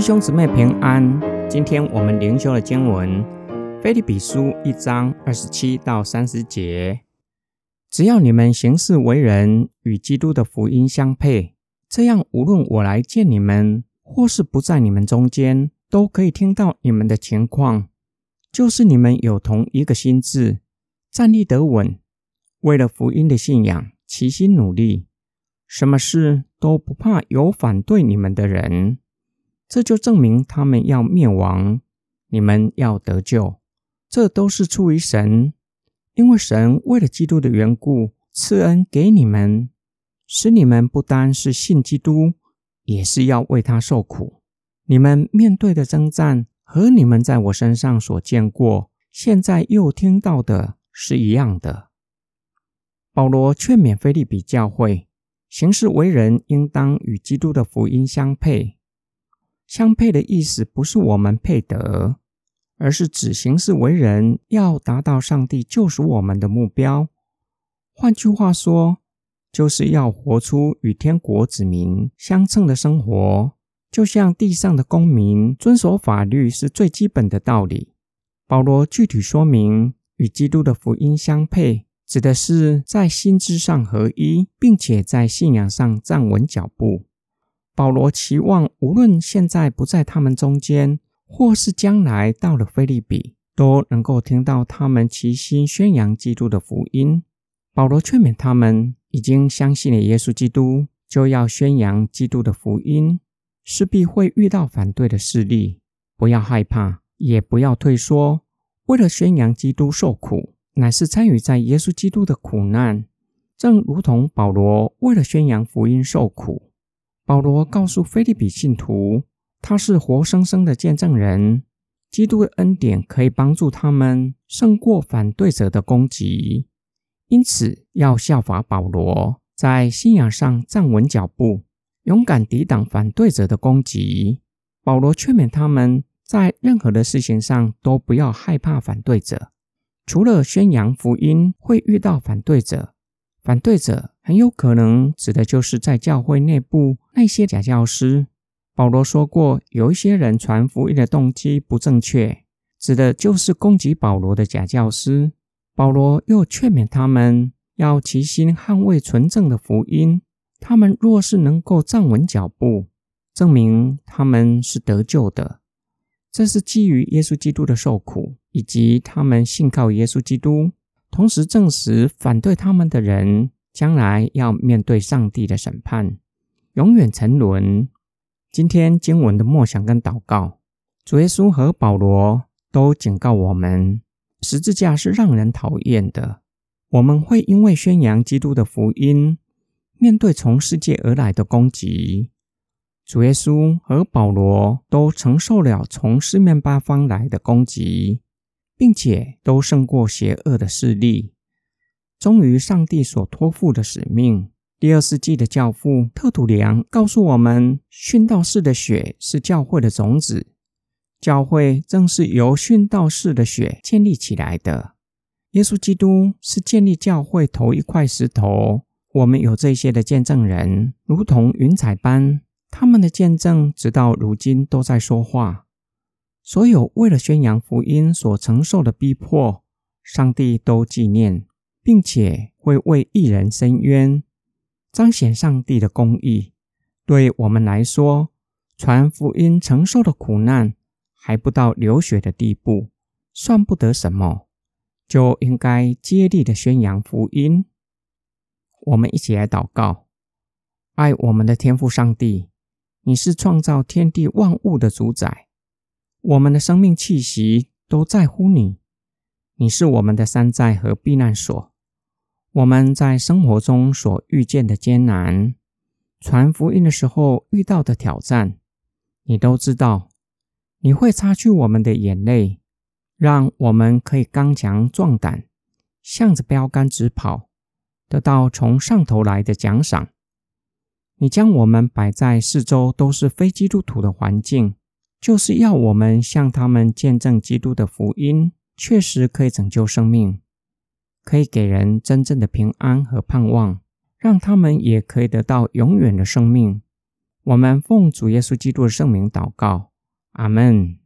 弟兄姊妹平安。今天我们灵修的经文，腓立比书一章二十七到三十节。只要你们行事为人与基督的福音相配，这样无论我来见你们，或是不在你们中间，都可以听到你们的情况，就是你们有同一个心智，站立得稳，为了福音的信仰，齐心努力。什么事都不怕有反对你们的人，这就证明他们要灭亡，你们要得救。这都是出于神，因为神为了基督的缘故赐恩给你们，使你们不单是信基督，也是要为他受苦。你们面对的征战和你们在我身上所见过、现在又听到的是一样的。保罗劝勉菲利比教会。行事为人应当与基督的福音相配。相配的意思不是我们配得，而是指行事为人要达到上帝救赎我们的目标。换句话说，就是要活出与天国子民相称的生活，就像地上的公民遵守法律是最基本的道理。保罗具体说明与基督的福音相配。指的是在心智上合一，并且在信仰上站稳脚步。保罗期望，无论现在不在他们中间，或是将来到了腓利比，都能够听到他们齐心宣扬基督的福音。保罗劝勉他们，已经相信了耶稣基督，就要宣扬基督的福音，势必会遇到反对的势力，不要害怕，也不要退缩，为了宣扬基督受苦。乃是参与在耶稣基督的苦难，正如同保罗为了宣扬福音受苦。保罗告诉腓利比信徒，他是活生生的见证人，基督的恩典可以帮助他们胜过反对者的攻击，因此要效法保罗，在信仰上站稳脚步，勇敢抵挡反对者的攻击。保罗劝勉他们在任何的事情上都不要害怕反对者。除了宣扬福音会遇到反对者，反对者很有可能指的就是在教会内部那些假教师。保罗说过，有一些人传福音的动机不正确，指的就是攻击保罗的假教师。保罗又劝勉他们要齐心捍卫纯正的福音。他们若是能够站稳脚步，证明他们是得救的。这是基于耶稣基督的受苦。以及他们信靠耶稣基督，同时证实反对他们的人将来要面对上帝的审判，永远沉沦。今天经文的默想跟祷告，主耶稣和保罗都警告我们：十字架是让人讨厌的。我们会因为宣扬基督的福音，面对从世界而来的攻击。主耶稣和保罗都承受了从四面八方来的攻击。并且都胜过邪恶的势力，忠于上帝所托付的使命。第二世纪的教父特土良告诉我们，殉道士的血是教会的种子，教会正是由殉道士的血建立起来的。耶稣基督是建立教会头一块石头。我们有这些的见证人，如同云彩般，他们的见证直到如今都在说话。所有为了宣扬福音所承受的逼迫，上帝都纪念，并且会为一人伸冤，彰显上帝的公义。对我们来说，传福音承受的苦难还不到流血的地步，算不得什么，就应该接力的宣扬福音。我们一起来祷告：爱我们的天父上帝，你是创造天地万物的主宰。我们的生命气息都在乎你，你是我们的山寨和避难所。我们在生活中所遇见的艰难，传福音的时候遇到的挑战，你都知道。你会擦去我们的眼泪，让我们可以刚强壮胆，向着标杆直跑，得到从上头来的奖赏。你将我们摆在四周都是非基督徒的环境。就是要我们向他们见证基督的福音，确实可以拯救生命，可以给人真正的平安和盼望，让他们也可以得到永远的生命。我们奉主耶稣基督的圣名祷告，阿门。